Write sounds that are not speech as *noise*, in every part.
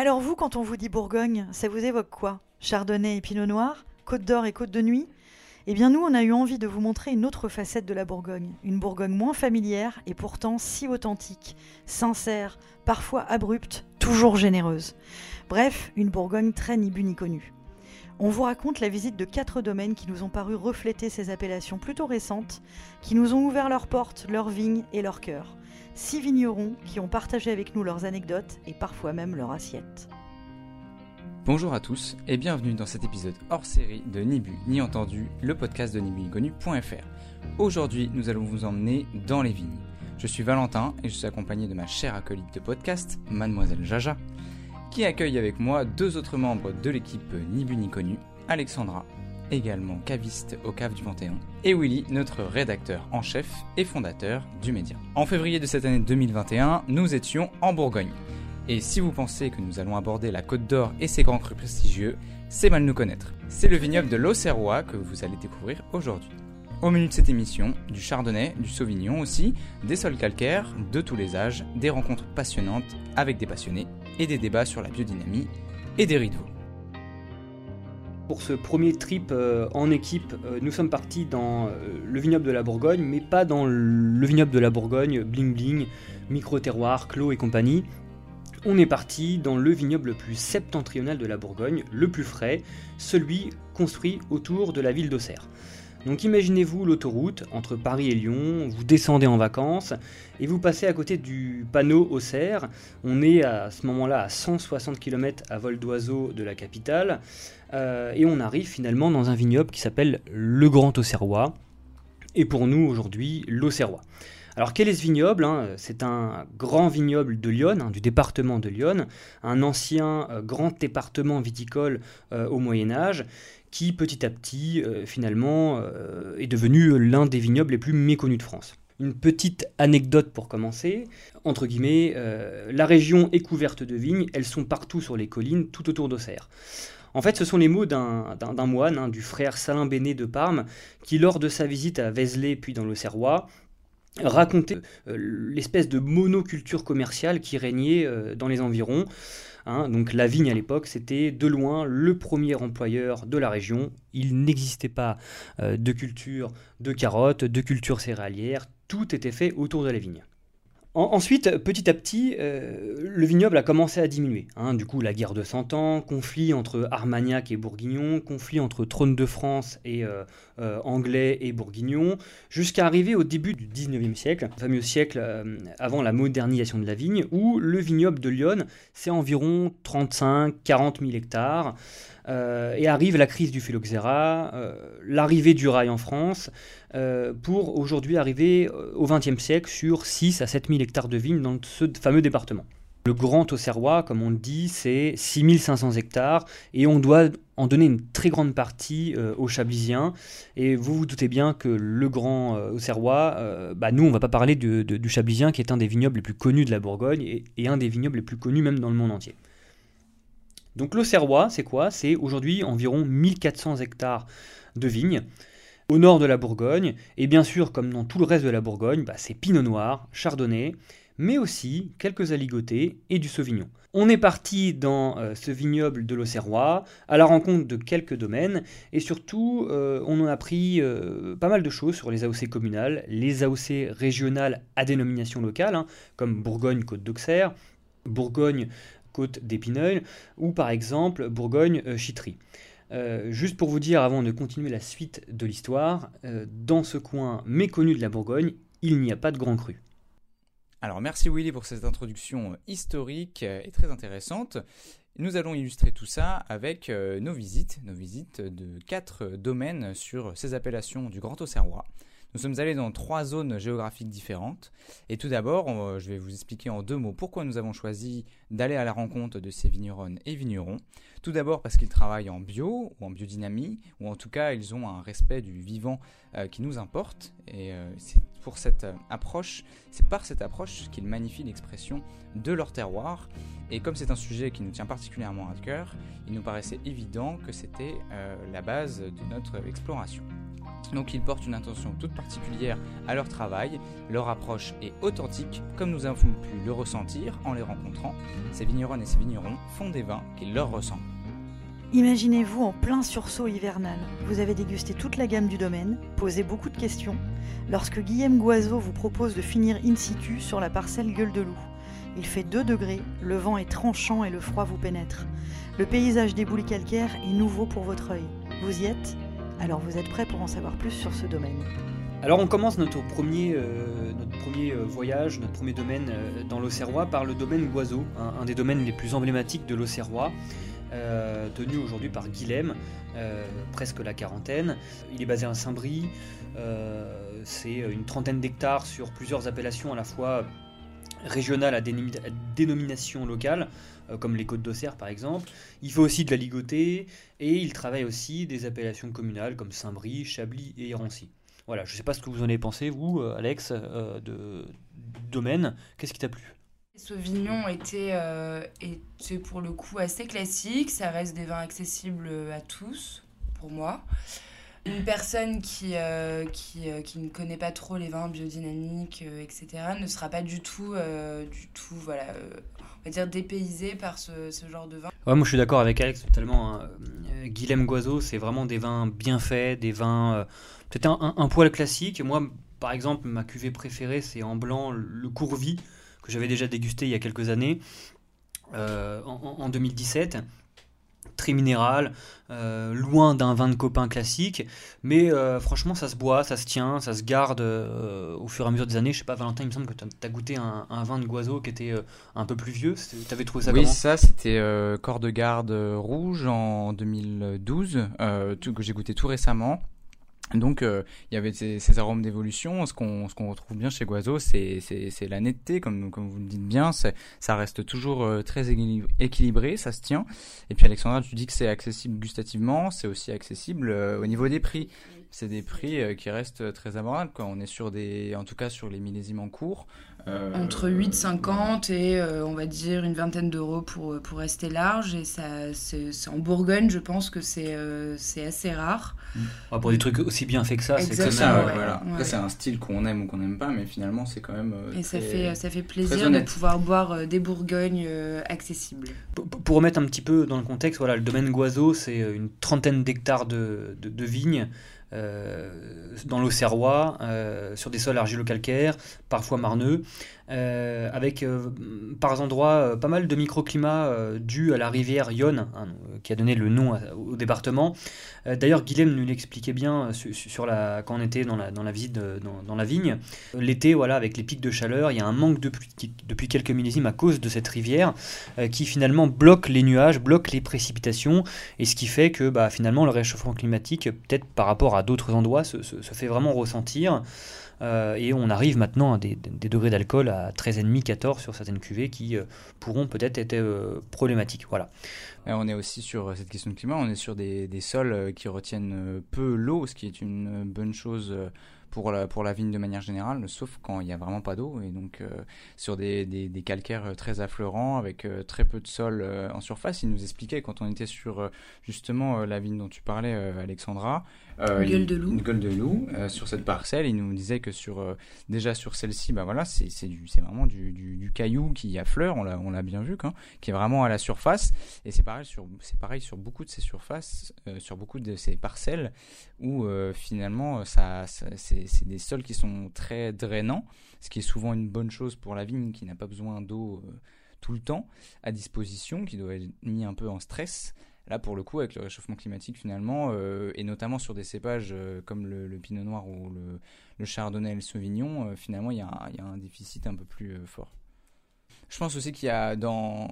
Alors vous, quand on vous dit Bourgogne, ça vous évoque quoi? Chardonnay et Pinot Noir Côte d'Or et Côte de Nuit? Eh bien nous, on a eu envie de vous montrer une autre facette de la Bourgogne. Une Bourgogne moins familière et pourtant si authentique, sincère, parfois abrupte, toujours généreuse. Bref, une Bourgogne très ni bu ni connue. On vous raconte la visite de quatre domaines qui nous ont paru refléter ces appellations plutôt récentes, qui nous ont ouvert leurs portes, leurs vignes et leurs cœurs. Six vignerons qui ont partagé avec nous leurs anecdotes et parfois même leurs assiettes. Bonjour à tous et bienvenue dans cet épisode hors série de Ni Bu ni entendu, le podcast de nibuinconnu.fr. Aujourd'hui, nous allons vous emmener dans les vignes. Je suis Valentin et je suis accompagné de ma chère acolyte de podcast, Mademoiselle Jaja qui accueille avec moi deux autres membres de l'équipe Ni Bu Ni Connu, Alexandra, également caviste au Cave du 21, et Willy, notre rédacteur en chef et fondateur du média. En février de cette année 2021, nous étions en Bourgogne. Et si vous pensez que nous allons aborder la Côte d'Or et ses grands crus prestigieux, c'est mal nous connaître. C'est le vignoble de l'Auxerrois que vous allez découvrir aujourd'hui. Au menu de cette émission, du chardonnay, du sauvignon aussi, des sols calcaires, de tous les âges, des rencontres passionnantes avec des passionnés et des débats sur la biodynamie et des rideaux. Pour ce premier trip euh, en équipe, euh, nous sommes partis dans euh, le vignoble de la Bourgogne, mais pas dans le vignoble de la Bourgogne, bling bling, micro-terroir, clos et compagnie. On est parti dans le vignoble le plus septentrional de la Bourgogne, le plus frais, celui construit autour de la ville d'Auxerre. Donc imaginez-vous l'autoroute entre Paris et Lyon, vous descendez en vacances et vous passez à côté du panneau Auxerre. On est à ce moment-là à 160 km à vol d'oiseau de la capitale euh, et on arrive finalement dans un vignoble qui s'appelle le Grand Auxerrois et pour nous aujourd'hui l'Auxerrois. Alors quel est ce vignoble hein? C'est un grand vignoble de Lyon, hein, du département de Lyon, un ancien euh, grand département viticole euh, au Moyen Âge, qui petit à petit, euh, finalement, est devenu l'un des vignobles les plus méconnus de France. Une petite anecdote pour commencer, entre guillemets, la région est couverte de vignes, elles sont partout sur les collines, tout autour d'Auxerre. En fait, ce sont les mots d'un moine, hein, du frère Salin Béné de Parme, qui, lors de sa visite à Vézelay puis dans l'Auxerrois, racontait l'espèce de monoculture commerciale qui régnait dans les environs. Hein, donc la vigne à l'époque, c'était de loin le premier employeur de la région. Il n'existait pas euh, de culture de carottes, de culture céréalière, tout était fait autour de la vigne ensuite, petit à petit, euh, le vignoble a commencé à diminuer. Hein. Du coup, la guerre de Cent Ans, conflit entre Armagnac et Bourguignon, conflit entre trône de France et euh, euh, Anglais et Bourguignon, jusqu'à arriver au début du 19e siècle, le fameux siècle avant la modernisation de la vigne, où le vignoble de Lyon, c'est environ 35-40 000 hectares. Euh, et arrive la crise du phylloxéra, euh, l'arrivée du rail en France, euh, pour aujourd'hui arriver au XXe siècle sur 6 à 7 000 hectares de vignes dans ce fameux département. Le Grand Auxerrois, comme on le dit, c'est 6500 hectares et on doit en donner une très grande partie aux Chablisiens. Et vous vous doutez bien que le Grand Auxerrois, bah nous on va pas parler du Chablisien qui est un des vignobles les plus connus de la Bourgogne et un des vignobles les plus connus même dans le monde entier. Donc l'Auxerrois, c'est quoi? C'est aujourd'hui environ 1400 hectares de vignes au nord de la Bourgogne. Et bien sûr, comme dans tout le reste de la Bourgogne, bah, c'est Pinot Noir, Chardonnay, mais aussi quelques aligotés et du Sauvignon. On est parti dans euh, ce vignoble de l'Auxerrois à la rencontre de quelques domaines et surtout euh, on en a appris euh, pas mal de choses sur les AOC communales, les AOC régionales à dénomination locale, hein, comme Bourgogne-Côte d'Auxerre, Bourgogne côte d'Épineuil, ou par exemple Bourgogne-Chitry. Euh, juste pour vous dire, avant de continuer la suite de l'histoire, euh, dans ce coin méconnu de la Bourgogne, il n'y a pas de grand cru. Alors merci Willy pour cette introduction historique et très intéressante. Nous allons illustrer tout ça avec euh, nos visites, nos visites de quatre domaines sur ces appellations du Grand Auxerrois. Nous sommes allés dans trois zones géographiques différentes. Et tout d'abord, je vais vous expliquer en deux mots pourquoi nous avons choisi d'aller à la rencontre de ces vigneronnes et vignerons. Tout d'abord parce qu'ils travaillent en bio ou en biodynamie, ou en tout cas ils ont un respect du vivant euh, qui nous importe. Et euh, c'est pour cette euh, approche, c'est par cette approche qu'ils magnifient l'expression de leur terroir. Et comme c'est un sujet qui nous tient particulièrement à cœur, il nous paraissait évident que c'était la base de notre exploration. Donc ils portent une attention toute particulière à leur travail, leur approche est authentique, comme nous avons pu le ressentir en les rencontrant. Ces vigneronnes et ces vignerons font des vins qui leur ressemblent. Imaginez-vous en plein sursaut hivernal. Vous avez dégusté toute la gamme du domaine, posé beaucoup de questions, lorsque Guillaume Guazot vous propose de finir in situ sur la parcelle Gueule de Loup. Il fait 2 degrés, le vent est tranchant et le froid vous pénètre. Le paysage des boulis calcaires est nouveau pour votre œil. Vous y êtes? Alors vous êtes prêt pour en savoir plus sur ce domaine? Alors on commence notre premier, euh, euh, voyage, notre premier domaine euh, dans l'Auxerrois par le domaine Guazot, un, des domaines les plus emblématiques de l'Auxerrois. Tenu aujourd'hui par Guilhem, presque la quarantaine. Il est basé à Saint-Brie, c'est une trentaine d'hectares sur plusieurs appellations à la fois régionales à, dénomi- à dénomination locale, comme les Côtes d'Auxerre par exemple. Il fait aussi de la ligotée et il travaille aussi des appellations communales comme Saint-Brie, Chablis et Rancy. Voilà, je ne sais pas ce que vous en avez pensé, vous, euh, Alex, euh, de, domaine. Qu'est-ce qui t'a plu? Sauvignon était, euh, pour le coup assez classique. Ça reste des vins accessibles à tous, pour moi. Une personne qui, euh, qui, euh, qui ne connaît pas trop les vins biodynamiques, euh, etc., ne sera pas du tout, euh, du tout voilà, euh, on va dire dépaysée par ce, ce genre de vin. Ouais, moi je suis d'accord avec Alex totalement. hein. Euh, Guilhem c'est vraiment des vins bien faits, des vins euh, peut-être un, poil classique. Moi, par exemple, ma cuvée préférée, c'est en blanc le Courvis, que j'avais déjà dégusté il y a quelques années, euh, en 2017. Très minéral, euh, loin d'un vin de copain classique, mais euh, franchement ça se boit, ça se tient, ça se garde euh, au fur et à mesure des années. Je sais pas, Valentin, il me semble que tu as goûté un, un vin de Guazot qui était un peu plus vieux. Tu avais trouvé ça oui, ça c'était corps de garde rouge en 2012, euh, tout- que j'ai goûté tout récemment. Donc euh, il y avait ces, arômes d'évolution. Ce qu'on ce retrouve bien chez Guazot, c'est la netteté, comme comme vous le dites bien. Ça reste toujours euh, très équili- équilibré, ça se tient. Et puis Alexandra, tu dis que c'est accessible gustativement, c'est aussi accessible euh, au niveau des prix. C'est des prix qui restent très abordables. Quoi. On est sur des, en tout cas sur les millésimes en cours. Euh, Entre 8,50 et euh, on va dire une vingtaine d'euros pour, pour rester large. Et ça, c'est c'est en Bourgogne, je pense que c'est euh, c'est assez rare. Ouais, pour des trucs aussi bien faits que ça, c'est C'est que ça, ouais, voilà. C'est un style qu'on aime ou qu'on n'aime pas, mais finalement, c'est quand même. euh, Et ça fait, ça fait plaisir de pouvoir boire euh, des Bourgognes euh, accessibles. Pour, pour remettre un petit peu dans le contexte, voilà, le domaine Guazot, c'est euh, une trentaine d'hectares de, de- de vignes euh, dans l'Auxerrois, euh, sur des sols argilo-calcaires, parfois marneux, euh, avec euh, par endroits euh, pas mal de microclimats dus à la rivière Yonne, hein, qui a donné le nom au département. D'ailleurs, Guilhem nous l'expliquait bien quand on était dans la, visite dans, la vigne. L'été, voilà, avec les pics de chaleur, il y a un manque de pluie depuis quelques millésimes à cause de cette rivière qui finalement bloque les nuages, bloque les précipitations, et ce qui fait que bah, finalement le réchauffement climatique, peut-être par rapport à d'autres endroits, se fait vraiment ressentir. Euh, et on arrive maintenant à des, degrés d'alcool à 13,5, 14 sur certaines cuvées qui euh, pourront peut-être être euh, problématiques. Voilà. On est aussi sur cette question de climat, on est sur des, sols qui retiennent peu l'eau, ce qui est une bonne chose pour la, vigne de manière générale, sauf quand il n'y a vraiment pas d'eau. Et donc, sur des, calcaires très affleurants, avec très peu de sol en surface, il nous expliquait quand on était sur justement la vigne dont tu parlais, Alexandra. Euh, Une gueule de loup. Une gueule de loup, euh, sur cette parcelle, il nous disait que sur, euh, déjà sur celle-ci, bah voilà, c'est vraiment du, du, du caillou qui affleure, on l'a on l'a bien vu, quoi, qui est vraiment à la surface. Et c'est pareil sur c'est pareil sur beaucoup de ces surfaces, sur beaucoup de ces parcelles où finalement ça, ça- c'est des sols qui sont très drainants, ce qui est souvent une bonne chose pour la vigne qui n'a pas besoin d'eau tout le temps à disposition, qui doit être mis un peu en stress. Là, pour le coup, avec le réchauffement climatique, finalement, euh, et notamment sur des cépages euh, comme le, pinot noir ou le, chardonnay et le sauvignon, euh, finalement, il y, a un- déficit un peu plus fort. Je pense aussi qu'il y a dans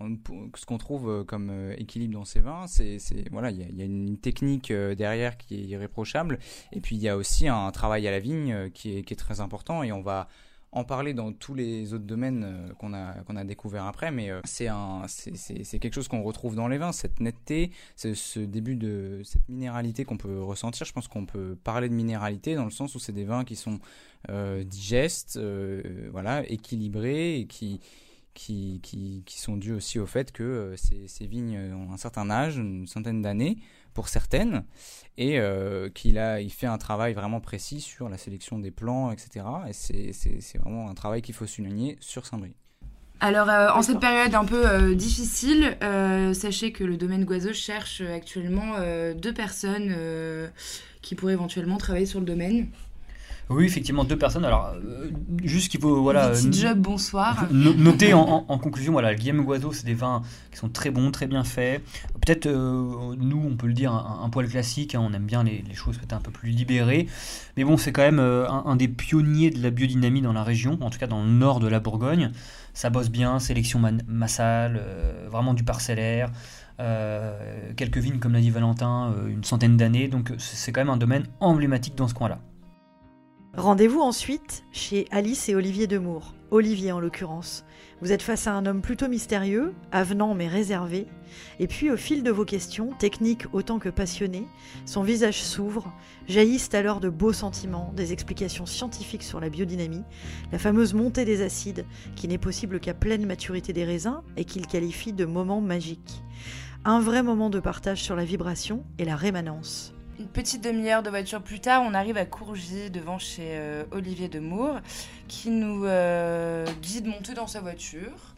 ce qu'on trouve comme équilibre dans ces vins, c'est voilà, il y a, une technique derrière qui est irréprochable, et puis il y a aussi un travail à la vigne qui est très important, et on va en parler dans tous les autres domaines euh, qu'on a découvert après, mais euh, c'est quelque chose qu'on retrouve dans les vins, cette netteté, ce, ce début de cette minéralité qu'on peut ressentir. Je pense qu'on peut parler de minéralité dans le sens où c'est des vins qui sont euh, digestes, voilà, équilibrés et qui sont dues aussi au fait que ces, vignes ont un certain âge, une centaine d'années pour certaines, et qu'il a, il fait un travail vraiment précis sur la sélection des plants, etc. Et c'est vraiment un travail qu'il faut souligner sur Saint-Brie. Alors, euh, en cette période un peu euh, difficile, euh, sachez que le domaine Guazo cherche actuellement deux personnes qui pourraient éventuellement travailler sur le domaine. Oui, effectivement, deux personnes. Alors, juste qu'il faut. Voilà, Petit job, bonsoir. Noter en, conclusion, voilà, le Guillaume Guazo, c'est des vins qui sont très bons, très bien faits. Peut-être, nous, on peut le dire, un, poil classique. Hein, on aime bien les, choses peut-être un peu plus libérées. Mais bon, c'est quand même un, un, des pionniers de la biodynamie dans la région, en tout cas dans le nord de la Bourgogne ça bosse bien, sélection massale, euh, vraiment du parcellaire. Euh, quelques vignes, comme l'a dit Valentin, euh, une centaine d'années. Donc c'est quand même un domaine emblématique dans ce coin-là. Rendez-vous ensuite chez Alice et Olivier Demour, Olivier en l'occurrence. Vous êtes face à un homme plutôt mystérieux, avenant mais réservé, et puis au fil de vos questions, techniques autant que passionnées, son visage s'ouvre, jaillissent alors de beaux sentiments, des explications scientifiques sur la biodynamie, la fameuse montée des acides, qui n'est possible qu'à pleine maturité des raisins et qu'il qualifie de moment magique. Un vrai moment de partage sur la vibration et la rémanence. Une petite demi-heure de voiture plus tard, on arrive à Courgy devant chez euh, Olivier Demour qui nous euh, dit de monter dans sa voiture.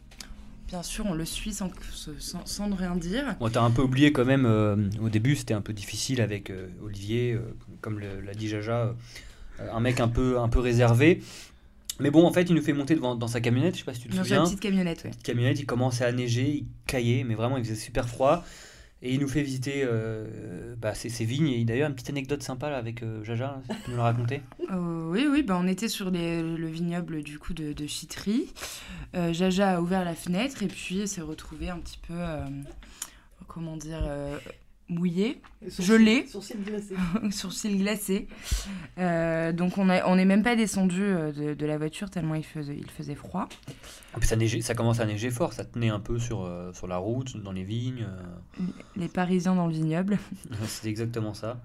Bien sûr, on le suit sans, sans, ne rien dire. On t'as un peu oublié quand même, euh, au début c'était un peu difficile avec Olivier, comme l'a dit Jaja, un mec un peu, un peu réservé. Mais bon, en fait, il nous fait monter devant, dans sa camionnette, je sais pas si tu te dans souviens. Dans sa petite camionnette, Petite camionnette, il commençait à neiger, il caillait, mais vraiment il faisait super froid. Et il nous fait visiter euh, bah, ses, vignes. Et d'ailleurs, une petite anecdote sympa là, avec euh, Jaja, tu peux nous la raconter *laughs* euh, Oui, oui, bah, on était sur le vignoble du coup de, de Chitry. Jaja a ouvert la fenêtre et puis s'est retrouvé un petit peu, comment dire, mouillé, gelé. Sourcils glacés. *laughs* sourcils glacés. Euh, donc on n'est on même pas descendu euh, de, de, la voiture tellement il faisait, il faisait froid. ça, ça commence à neiger fort, ça tenait un peu sur, euh, sur la route, dans les vignes. Les Parisiens dans le vignoble. *laughs* C'est exactement ça.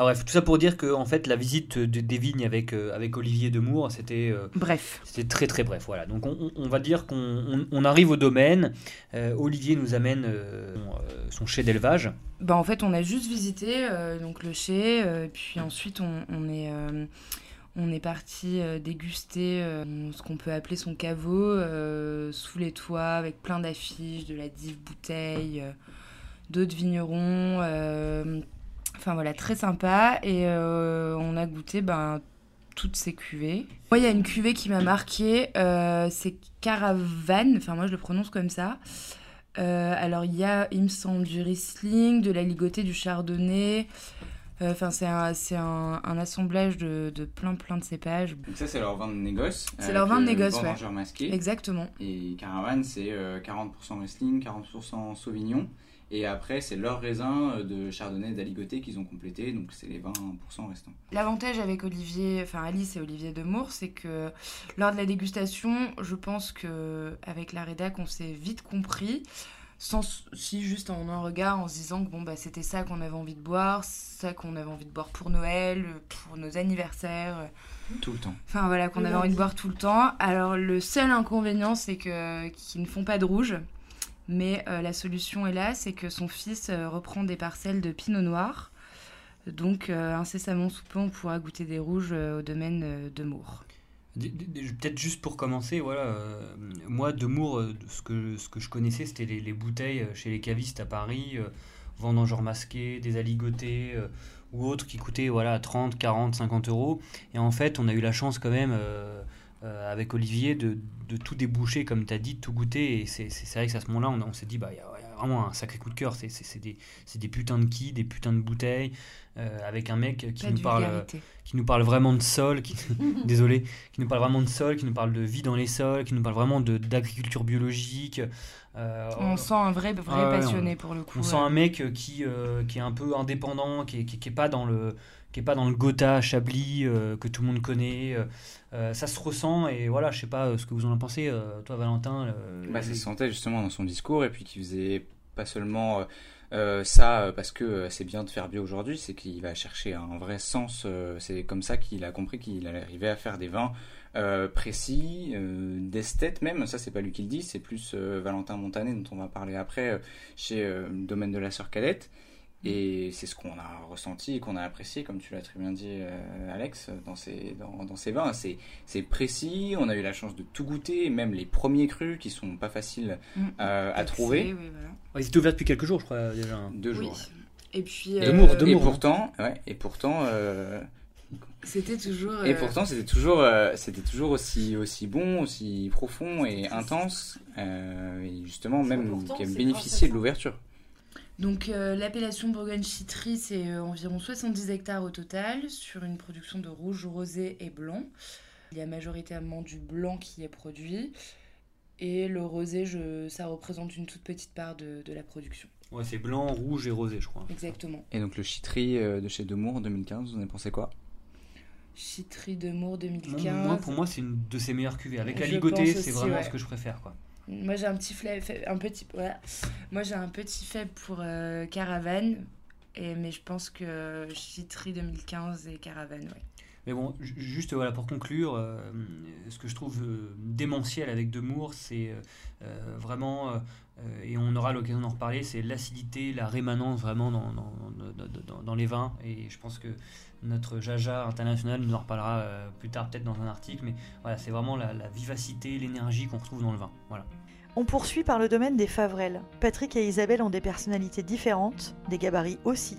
Ah, bref, tout ça pour dire que en fait la visite des vignes avec, euh, avec Olivier Demour, c'était euh, bref. C'était très très bref. Voilà. Donc on, va dire qu'on on, arrive au domaine. Euh, Olivier nous amène son chai d'élevage. Bah en fait on a juste visité donc le chai, puis ensuite on, on est on est parti déguster ce qu'on peut appeler son caveau sous les toits avec plein d'affiches, de la dive bouteille, d'autres vignerons Enfin voilà, très sympa. Et euh, on a goûté ben, toutes ces cuvées. Moi, il y a une cuvée qui m'a marqué, euh, c'est Caravane, enfin moi je le prononce comme ça. Euh, alors il y a, il me semble, du Riesling, de la ligotée, du Chardonnay. Enfin, c'est un, un, un, assemblage de, de, plein plein de cépages. Donc ça, c'est leur vin de négoce. C'est leur vin de négoce, ouais. masqué. Exactement. Et Caravane, c'est 40% Riesling, 40% Sauvignon. Et après, c'est leur raisin euh, de chardonnay d'aligoté qu'ils ont complété, donc c'est les 20% restants. L'avantage avec Olivier, enfin Alice et Olivier Demour, c'est que lors de la dégustation, je pense que avec la rédac, on s'est vite compris. Sans, si juste en un regard en se disant que bon bah c'était ça qu'on avait envie de boire, ça qu'on avait envie de boire pour Noël, pour nos anniversaires. Tout le temps. Enfin voilà, qu'on avait envie de boire tout le temps. Alors le seul inconvénient c'est que qu'ils ne font pas de rouge. Mais euh, la solution est là, c'est que son fils euh, reprend des parcelles de pinot noir. Donc euh, incessamment sous peu, on pourra goûter des rouges au domaine de Mour. Peut-être juste pour commencer, voilà, moi de Mour, ce que, ce que je connaissais, c'était les, bouteilles chez les cavistes à Paris, vendangeurs masqués, des aligotés ou autres qui coûtaient voilà, 30, 40, 50 euros. Et en fait, on a eu la chance quand même euh, avec Olivier de, de, tout déboucher, comme tu as dit, de tout goûter. Et c'est vrai que à ce moment-là, on, on s'est dit, bah, il y, a vraiment un sacré coup de cœur. C'est des, des, putains de quilles, des putains de bouteilles, euh, avec un mec qui nous, parle, qui nous parle vraiment de sol, qui, *laughs* *laughs* désolé, qui nous parle vraiment de sol, qui nous parle de vie dans les sols, qui nous parle vraiment d'agriculture biologique. Euh, on sent un vrai, vrai passionné pour le coup. On sent un mec qui, qui est un peu indépendant, qui n'est qui, qui est pas dans le qui est pas dans le Gotha Chablis euh, que tout le monde connaît. Euh, euh, ça se ressent et voilà, je sais pas ce que vous en pensez, toi Valentin. Bah, ça se sentait justement dans son discours et puis qu'il faisait pas seulement ça parce que c'est bien de faire bio aujourd'hui, c'est qu'il va chercher un vrai sens. c'est comme ça qu'il a compris qu'il arrivait à faire des vins précis, d'esthète même. Ça, c'est pas lui qui le dit, c'est plus Valentin Montanet, dont on va parler après, chez le domaine de la sœur cadette. Et c'est ce qu'on a ressenti et qu'on a apprécié, comme tu l'as très bien dit, euh, Alex, dans ces, dans, dans ces vins. C'est, c'est précis, on a eu la chance de tout goûter, même les premiers crus qui sont pas faciles Mm. euh, à trouver. oui, voilà. Ouais, ils étaient ouverts depuis quelques jours, je crois, déjà. hein. Deux Oui. jours. Et puis. De euh, de Et Moore. pourtant, ouais, et pourtant, euh, C'était toujours. et euh, pourtant, c'était toujours, euh, c'était toujours aussi, aussi bon, aussi profond et intense, euh, et justement même qui a bénéficié de l'ouverture. Donc euh, l'appellation Bourgogne Chitry, c'est euh, environ 70 hectares au total, sur une production de rouge, rosé et blanc. Il y a majoritairement du blanc qui est produit. Et le rosé, je, ça représente une toute petite part de, de la production. Ouais, c'est blanc, rouge et rosé, je crois. Exactement. Et donc le chitri euh, de chez Demour en 2015, vous en avez pensé quoi? Chitry de Mour Moi, 2015. moi, pour moi, c'est une de ses meilleures cuvées. Avec la ligotée, c'est vraiment ouais. ce que je préfère, quoi. Moi j'ai un petit faible, un petit, voilà. Moi j'ai un petit faible pour euh, Caravane, et, mais je pense que Chitry 2015 et Caravane, ouais. Mais bon, ju- juste voilà, pour conclure, euh, ce que je trouve euh, démentiel avec Demour, c'est vraiment, et on aura l'occasion d'en reparler, c'est l'acidité, la rémanence vraiment dans, dans, dans- dans- les vins. Et je pense que notre Jaja international nous en reparlera plus tard, peut-être dans un article. Mais voilà, c'est vraiment la, la vivacité, l'énergie qu'on retrouve dans le vin. Voilà. On poursuit par le domaine des Favrel. Patrick et Isabelle ont des personnalités différentes, des gabarits aussi.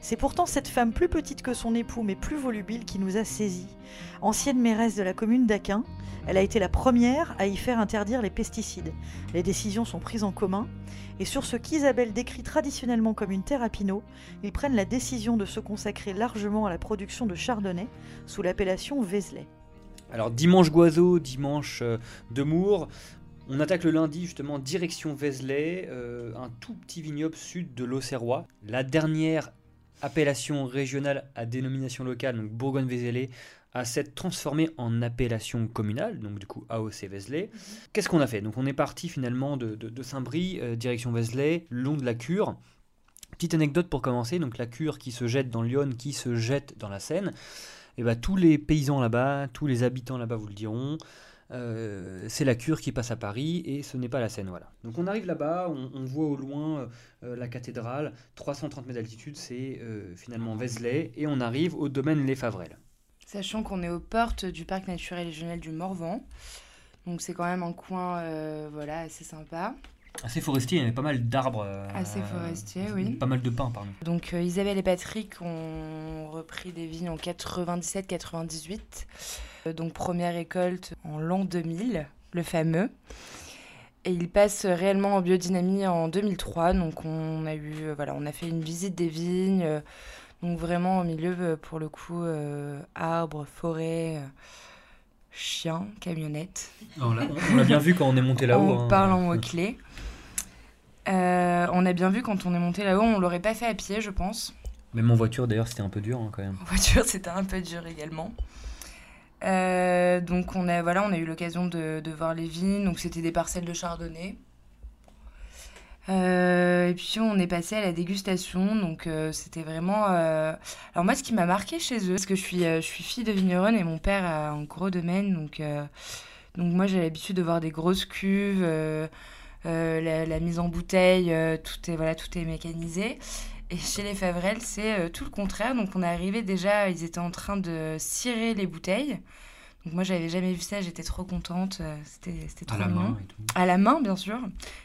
C'est pourtant cette femme plus petite que son époux mais plus volubile qui nous a saisis. Ancienne mairesse de la commune d'Aquin, elle a été la première à y faire interdire les pesticides. Les décisions sont prises en commun et sur ce qu'Isabelle décrit traditionnellement comme une terre à pinot, ils prennent la décision de se consacrer largement à la production de chardonnay sous l'appellation Vézelay. Alors dimanche Goiseau, dimanche euh, Demour. On attaque le lundi justement direction Vézelay, euh, un tout petit vignoble sud de l'Auxerrois. La dernière appellation régionale à dénomination locale, donc Bourgogne-Vézelay, a s'être transformée en appellation communale, donc du coup AOC Vézelay. Qu'est-ce qu'on a fait? Donc on est parti finalement de, de- de Saint-Brie, euh, direction Vézelay, long de la Cure. Petite anecdote pour commencer, donc la Cure qui se jette dans l'Yonne, qui se jette dans la Seine. Et ben, tous les paysans là-bas, tous les habitants là-bas vous le diront, euh, c'est la cure qui passe à Paris et ce n'est pas la Seine. Voilà. Donc on arrive là-bas, on, voit au loin euh, la cathédrale, 330 mètres d'altitude, c'est euh, finalement Vézelay, et on arrive au domaine Les Favrel. Sachant qu'on est aux portes du parc naturel régional du Morvan. Donc c'est quand même un coin voilà, assez sympa. Assez forestier, il y avait pas mal d'arbres. euh, Assez forestier, oui. Pas mal de pins, pardon. Donc euh, Isabelle et Patrick ont repris des vignes en 97-98. Euh, donc première récolte en l'an 2000, le fameux. Et ils passent réellement en biodynamie en 2003. Donc on a eu, voilà, on a fait une visite des vignes. euh, donc vraiment au milieu, pour le coup, euh, arbres, forêts, euh, chiens, camionnettes. on l'a on l'a bien vu quand on est monté là-haut. On hein. parle en mots-clés. Euh, on a bien vu quand on est monté là-haut, on l'aurait pas fait à pied, je pense. Même en voiture d'ailleurs, c'était un peu dur hein, quand même. En voiture, *laughs* c'était un peu dur également. Euh, donc on a, voilà, on a eu l'occasion de, de voir les vignes. Donc c'était des parcelles de chardonnay. Euh, et puis on est passé à la dégustation. Donc euh, c'était vraiment. Alors moi, ce qui m'a marqué chez eux, parce que je suis, je suis fille de vigneronne et mon père a un gros domaine. Donc, donc moi, j'ai l'habitude de voir des grosses cuves. Euh, la, la mise en bouteille, euh, tout est voilà, tout est mécanisé. Et chez les Favrel, c'est euh, tout le contraire. Donc on est arrivé déjà, ils étaient en train de cirer les bouteilles. Donc moi j'avais jamais vu ça, j'étais trop contente, c'était c'était À la mignon. main et tout. À la main bien sûr,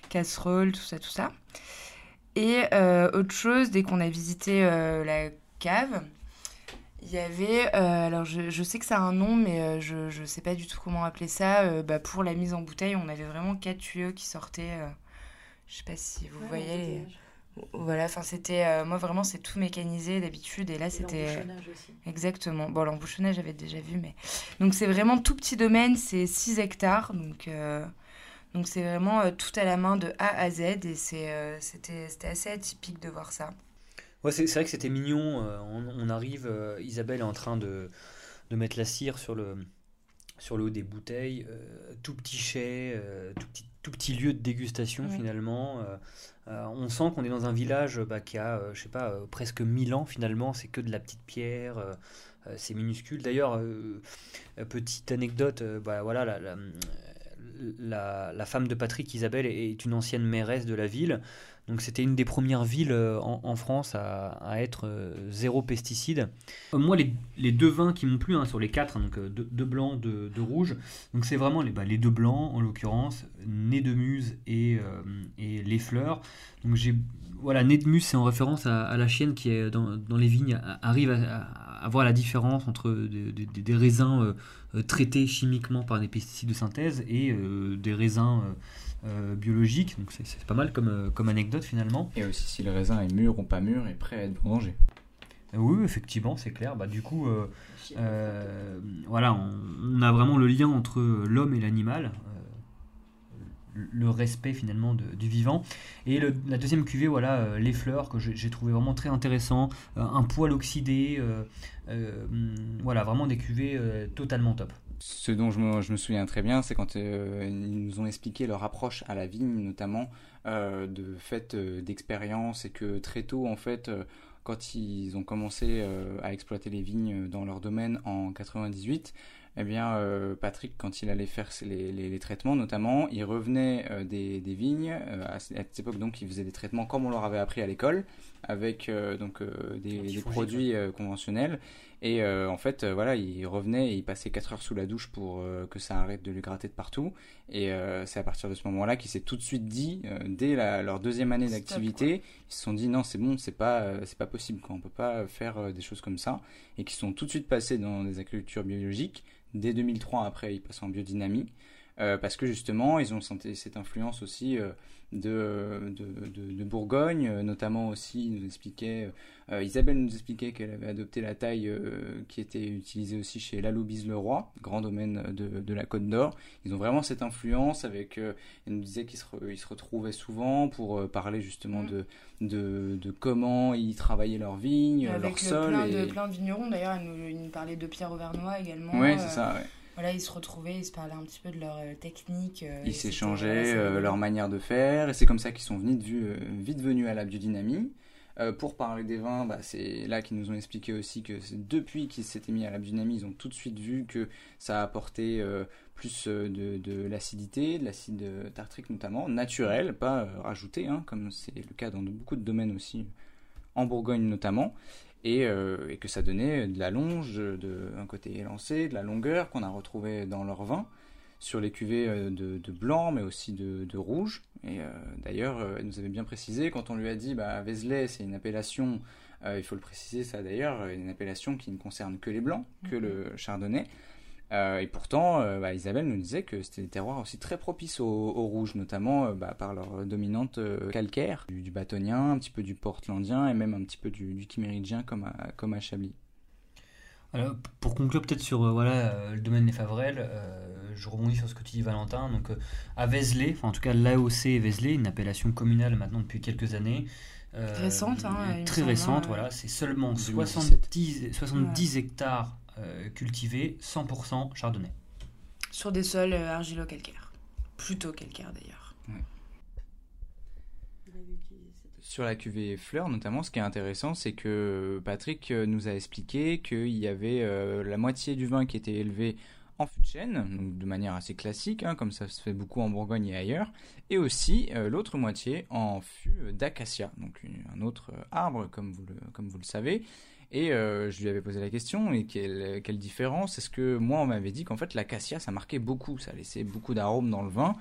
casserole, tout ça, tout ça. Et euh, autre chose, dès qu'on a visité euh, la cave, il y avait, euh, alors je, je sais que ça a un nom, mais euh, je ne sais pas du tout comment appeler ça. euh, bah, pour la mise en bouteille, on avait vraiment quatre tuyaux qui sortaient. euh, je sais pas si vous voyez les... Voilà, enfin c'était... moi vraiment c'est tout mécanisé d'habitude et là c'était... Exactement. Bon, l'embouchonnage, j'avais déjà vu, mais. Donc, c'est vraiment tout petit domaine, c'est 6 hectares. Donc, donc c'est vraiment tout à la main de A à Z. Et c'était assez atypique de voir ça. Ouais, c'est vrai que c'était mignon. euh, on, on arrive, euh, Isabelle est en train de, de mettre la cire sur le, sur le haut des bouteilles. euh, tout petit chai, euh, tout, petit, tout petit lieu de dégustation Oui. finalement. euh, on sent qu'on est dans un village bah, qui a, je sais pas, presque 1000 ans finalement. C'est que de la petite pierre. c'est minuscule. D'ailleurs, petite anecdote, bah, voilà, la, la, femme de Patrick, Isabelle, est une ancienne mairesse de la ville. Donc c'était une des premières villes euh, en, France à, être euh, zéro pesticide. Euh, moi, les, deux vins qui m'ont plu hein, sur les quatre, hein, donc deux, blancs, deux, rouges, donc c'est vraiment les, bah, les deux blancs en l'occurrence, Nez de Muse et, et Les Fleurs. Donc j'ai voilà, Muse, c'est en référence à, la chienne qui est dans, les vignes arrive à, voir la différence entre des, raisins traités chimiquement par des pesticides de synthèse et des raisins euh, biologique, donc c'est pas mal comme, euh, comme anecdote finalement. Et aussi si le raisin est mûr ou pas mûr et prêt à être vendangé. Euh, oui, effectivement, c'est clair. Bah, du coup, voilà, on, a vraiment le lien entre l'homme et l'animal, le respect finalement du vivant. Et la deuxième cuvée, voilà, les fleurs que j'ai trouvé vraiment très intéressant, un poil oxydé, voilà, vraiment des cuvées totalement top. Ce dont je me, souviens très bien, c'est quand euh, ils nous ont expliqué leur approche à la vigne, notamment euh, de fait euh, d'expérience, et que très tôt, en fait, quand ils ont commencé à exploiter les vignes dans leur domaine en 98, eh bien, Patrick, quand il allait faire les, traitements, notamment, il revenait des, vignes. à, cette époque, donc, il faisait des traitements comme on leur avait appris à l'école, avec donc des, produits conventionnels. Et euh, en fait, euh, voilà, il revenait et il passait 4 heures sous la douche pour euh, que ça arrête de lui gratter de partout. Et c'est à partir de ce moment-là qu'il s'est tout de suite dit, dès leur deuxième année d'activité, ils se sont dit non, c'est bon, c'est pas, c'est pas possible, quoi. on peut pas faire des choses comme ça. Et qui sont tout de suite passés dans des agricultures biologiques. Dès 2003, après, ils passent en biodynamie. Parce que justement, ils ont senti cette influence aussi de, de, Bourgogne, euh, notamment aussi, nous expliquait, euh, Isabelle nous expliquait qu'elle avait adopté la taille euh, qui était utilisée aussi chez Laloubise le Roi, grand domaine de, la Côte d'Or. Ils ont vraiment cette influence avec, elle nous disait qu'ils se, se retrouvaient souvent pour parler justement mm. de, de, comment ils travaillaient leurs vignes, leur sol. Plein, de, plein de vignerons, d'ailleurs, elle nous, nous, parlait de Pierre Auvernois également. Oui, c'est ça, ouais voilà, ils se retrouvaient, ils se parlaient un petit peu de leur euh, technique. Euh, ils s'échangeaient euh, leur manière de faire, et c'est comme ça qu'ils sont venus vite venus à la biodynamie. pour parler des vins, bah, c'est là qu'ils nous ont expliqué aussi que depuis qu'ils s'étaient mis à la biodynamie, ils ont tout de suite vu que ça a apporté plus de, de l'acidité, de l'acide tartrique notamment, naturel, pas rajouté, hein, comme c'est le cas dans beaucoup de domaines aussi, en Bourgogne notamment. Euh, et, que ça donnait de la longe, de, un côté élancé, de la longueur qu'on a retrouvé dans leur vin, sur les cuvées euh, de, blanc, mais aussi de, rouge. Et euh, d'ailleurs, elle nous avait bien précisé, quand on lui a dit, bah, Vézelay, c'est une appellation, il faut le préciser ça d'ailleurs, une appellation qui ne concerne que les blancs, que mhm. le chardonnay. Euh, et pourtant, euh, bah, Isabelle nous disait que c'était des terroirs aussi très propices au, rouge, notamment euh, bah, par leur dominante calcaire, du, bâtonien, un petit peu du portlandien et même un petit peu du, du chiméridien comme à, comme à Chablis. Alors, pour conclure peut-être sur voilà, le domaine des Favrel, je rebondis sur ce que tu dis Valentin. Donc à Vézelay, enfin en tout cas l'AOC Vézelay, une appellation communale maintenant depuis quelques années. récente, hein, Très récente, voilà. C'est seulement 70, 70 hectares cultivé 100% chardonnay. Sur des sols euh, argilo-calcaires. Plutôt calcaires d'ailleurs. Sur la cuvée fleurs notamment, ce qui est intéressant, c'est que Patrick euh, nous a expliqué qu'il y avait la moitié du vin qui était élevé en fût de chêne, donc de manière assez classique, hein, comme ça se fait beaucoup en Bourgogne et ailleurs, et aussi l'autre moitié en fût d'acacia, donc un autre arbre, comme vous le, comme vous le savez, et euh, je lui avais posé la question, et quelle, différence? Est-ce que moi, on m'avait dit qu'en fait, l'acacia, ça marquait beaucoup, ça laissait beaucoup d'arômes dans le vin,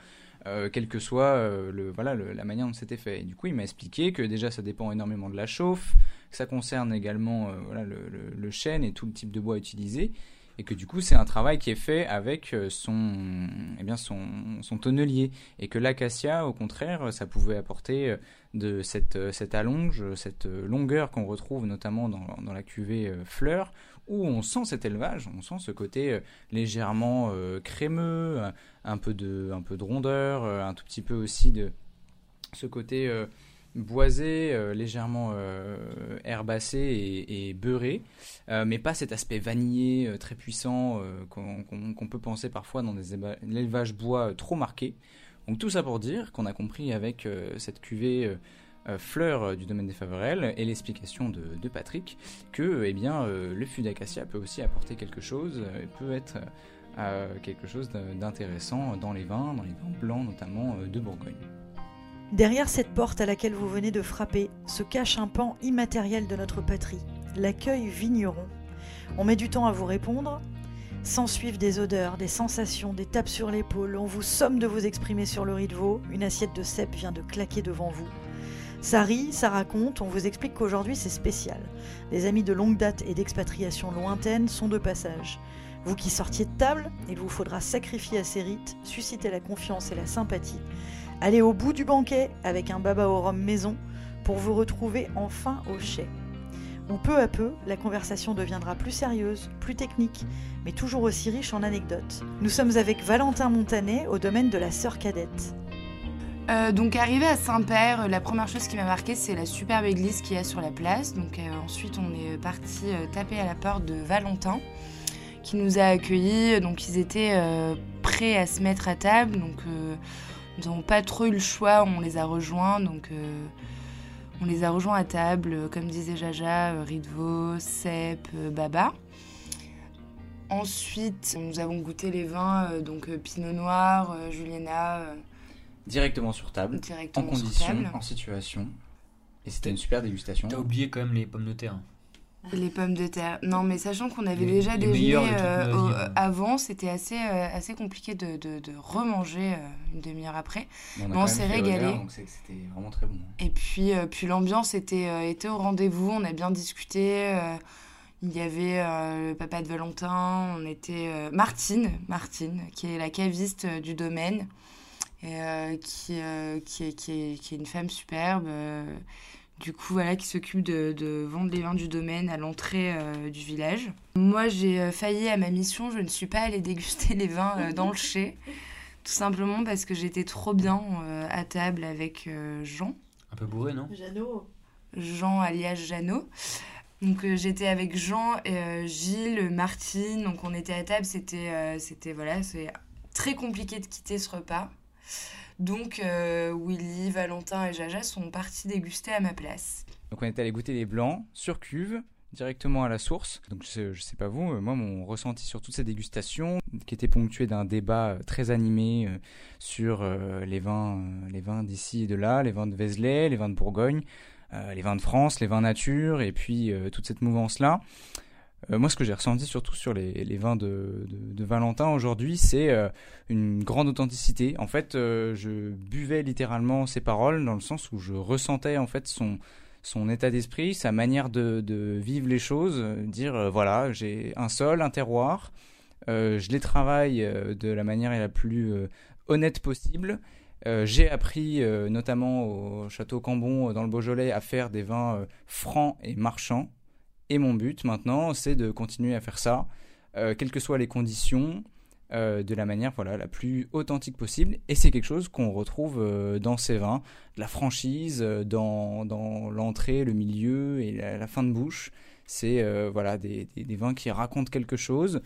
euh, quelle que soit euh, le, voilà, la manière dont c'était fait. Et du coup, il m'a expliqué que déjà, ça dépend énormément de la chauffe, que ça concerne également le, chêne et tout le type de bois utilisé, et que du coup c'est un travail qui est fait avec son, eh bien son, son tonnelier. Et que l'acacia au contraire ça pouvait apporter de cette, euh, cette allonge, cette euh, longueur qu'on retrouve notamment dans, la cuvée euh, fleur, où on sent cet élevage, on sent ce côté légèrement crémeux, un peu, de, un peu de rondeur, un tout petit peu aussi de ce côté boisé, légèrement herbacé et, beurré, mais pas cet aspect vanillé très puissant qu'on peut penser parfois dans des élevages bois trop marqués. Donc tout ça pour dire qu'on a compris avec euh, cette cuvée euh, fleur du domaine des Faverelles et l'explication de, Patrick que eh bien, le fût d'acacia peut aussi apporter quelque chose, peut être quelque chose d'intéressant dans les vins, dans les vins blancs notamment de Bourgogne. Derrière cette porte à laquelle vous venez de frapper se cache un pan immatériel de notre patrie, l'accueil vigneron. On met du temps à vous répondre, S'ensuivent des odeurs, des sensations, des tapes sur l'épaule. On vous somme de vous exprimer sur le riz de veau. Une assiette de cèpe vient de claquer devant vous. Ça rit, ça raconte, on vous explique qu'aujourd'hui c'est spécial. Des amis de longue date et d'expatriation lointaine sont de passage. Vous qui sortiez de table, il vous faudra sacrifier à ces rites, susciter la confiance et la sympathie, aller au bout du banquet avec un baba au rhum maison pour vous retrouver enfin au chai peu à peu, la conversation deviendra plus sérieuse, plus technique, mais toujours aussi riche en anecdotes. Nous sommes avec Valentin Montanet au domaine de la sœur cadette. Euh, donc arrivé à Saint-Père, la première chose qui m'a marqué c'est la superbe église qu'il y a sur la place. Donc euh, ensuite on est parti euh, taper à la porte de Valentin qui nous a accueillis. Donc ils étaient prêts à se mettre à table. Nous n'avons pas trop eu le choix, on les a rejoints. Donc on les a rejoints à table, euh, comme disait Jaja, euh, Ridvo, Sep, euh, Baba. Ensuite, nous avons goûté les vins, donc Pinot Noir, Juliana. directement sur table, directement en condition, en situation. Et c'était une super dégustation. T'as oublié quand même les pommes de terre. Les pommes de terre. Non, mais sachant qu'on avait déjà déjeuné euh, avant, c'était assez, euh, assez compliqué de, de, de remanger euh, une demi-heure après. on, on s'est régalé. c'était vraiment très bon. Et puis, puis l'ambiance était, était au rendez-vous. On a bien discuté. il y avait le papa de Valentin. On était Martine, Martine, qui est la caviste du domaine, et, qui, qui, est, qui, est, qui est une femme superbe du coup voilà qui s'occupe de, vendre les vins du domaine à l'entrée euh, du village. Moi j'ai euh, failli à ma mission, je ne suis pas allée déguster *laughs* les vins euh, dans le chai, tout simplement parce que j'étais trop bien à table avec Jean. Un peu bourré non? Jeannot. Jean alias Jeannot. Donc j'étais avec Jean, et, Gilles, Martine, donc on était à table, c'était c'était voilà, c'est très compliqué de quitter ce repas. Donc euh, Willy, Valentin et Jaja sont partis déguster à ma place. Donc on est allé goûter les blancs sur cuve directement à la source. Donc je sais, sais pas vous, moi mon ressenti sur toutes ces dégustations, qui était ponctué d'un débat euh, très animé euh, sur les vins, les vins d'ici et de là, les vins de Vézelay, les vins de Bourgogne, les vins de France, les vins nature, et puis toute cette mouvance là. Euh, moi, ce que j'ai ressenti surtout sur les, vins de, Valentin aujourd'hui, c'est euh, une grande authenticité. En fait, euh, je buvais littéralement ses paroles dans le sens où je ressentais en fait son état d'esprit, sa manière de, vivre les choses, dire voilà, j'ai un sol, un terroir, je les travaille de la manière la plus honnête possible. j'ai appris notamment au château Cambon dans le Beaujolais à faire des vins francs et marchands et mon but maintenant, c'est de continuer à faire ça, euh, quelles que soient les conditions, euh, de la manière voilà, la plus authentique possible. Et c'est quelque chose qu'on retrouve euh, dans ces vins, la franchise, dans, dans l'entrée, le milieu et la, fin de bouche. C'est voilà, des, des, vins qui racontent quelque chose.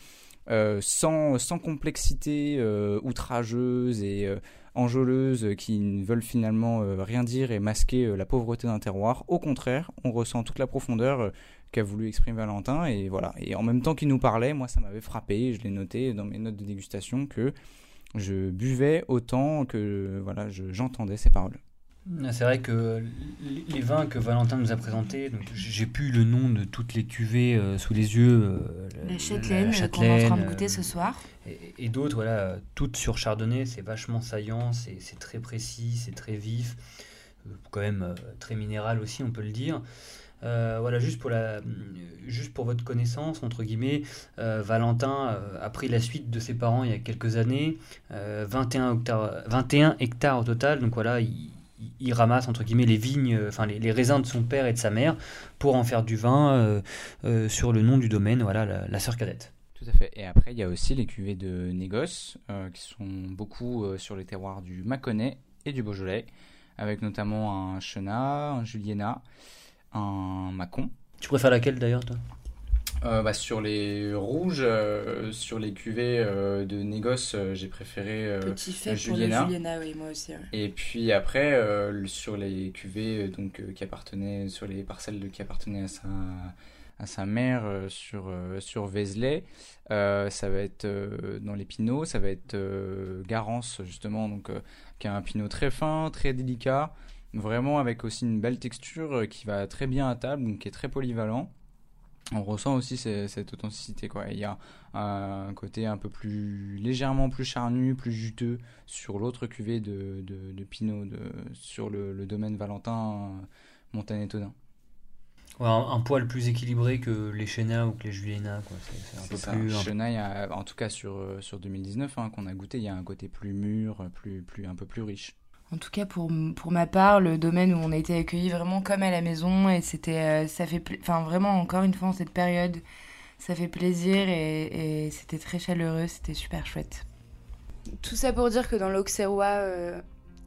sans, sans complexité outrageuse et enjôleuse qui ne veulent finalement rien dire et masquer la pauvreté d'un terroir. Au contraire, on ressent toute la profondeur qu'a voulu exprimer Valentin. Et voilà. Et en même temps qu'il nous parlait, moi, ça m'avait frappé. Je l'ai noté dans mes notes de dégustation que je buvais autant que voilà, j'entendais ses paroles. C'est vrai que les vins que Valentin nous a présentés, j'ai plus le nom de toutes les cuvées euh, sous les yeux. Euh, la Châtelaine, qu'on est en train de goûter ce soir. Et, d'autres, voilà, toutes sur Chardonnay, c'est vachement saillant, c'est très précis, c'est très vif, euh, quand même très minéral aussi, on peut le dire. Euh, voilà, juste pour, la, juste pour votre connaissance, entre guillemets, euh, Valentin euh, a pris la suite de ses parents il y a quelques années, 21, hectares, 21 hectares au total, donc voilà, il, ramasse entre guillemets les vignes, enfin les, raisins de son père et de sa mère pour en faire du vin sur le nom du domaine, voilà, la, sœur cadette. Tout à fait. Et après, il y a aussi les cuvées de négoce qui sont beaucoup sur les terroirs du Mâconnais et du Beaujolais, avec notamment un Chenat, un Juliena un Macon. Tu préfères laquelle d'ailleurs, toi? Euh, bah, sur les rouges, euh, sur les cuvées euh, de négoce, j'ai préféré Petit fait pour le Juliana, oui, moi aussi. Et puis après, sur les cuvées donc, qui appartenaient, sur les parcelles qui appartenaient à sa, à sa mère sur, sur Vézelay, ça va être dans les pinots, ça va être Garance justement, donc, qui a un pinot très fin, très délicat, vraiment avec aussi une belle texture qui va très bien à table, donc qui est très polyvalent on ressent aussi cette authenticité quoi. Il y a un côté un peu plus légèrement plus charnu, plus juteux sur l'autre cuvée de, de, Pinot de, sur le, domaine Valentin Montagne Todin. un, poil plus équilibré que les Chena ou que les Juliena. C'est un peu ça. plus. Chena, en tout cas sur, sur 2019 hein, qu'on a goûté, il y a un côté plus mûr, plus, plus, un peu plus riche. En tout cas, pour, pour ma part, le domaine où on a été accueillis vraiment comme à la maison, et c'était, euh, ça fait, enfin vraiment encore une fois en cette période, ça fait plaisir et, c'était très chaleureux, c'était super chouette. Tout ça pour dire que dans l'Auxerrois, euh,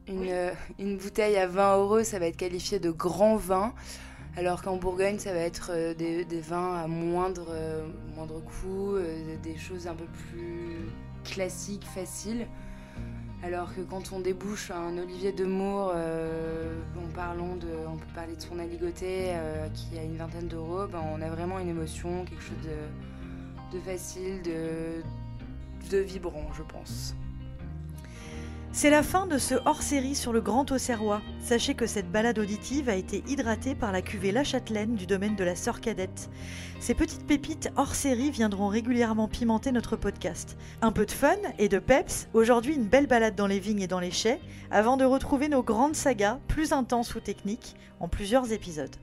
une, euh, une, bouteille à 20 euros, ça va être qualifié de grand vin, alors qu'en Bourgogne, ça va être des, des, vins à moindre, moindre coût, des choses un peu plus classiques, faciles. Alors que quand on débouche un Olivier de Moore, euh, on, peut parler de son aligoté euh, qui a une vingtaine d'euros, ben on a vraiment une émotion, quelque chose de, facile, de vibrant, je pense. C'est la fin de ce hors-série sur le Grand Auxerrois. Sachez que cette balade auditive a été hydratée par la cuvée La Châtelaine du domaine de la Sœur Cadette. Ces petites pépites hors-série viendront régulièrement pimenter notre podcast. Un peu de fun et de peps, aujourd'hui une belle balade dans les vignes et dans les chais, avant de retrouver nos grandes sagas, plus intenses ou techniques, en plusieurs épisodes.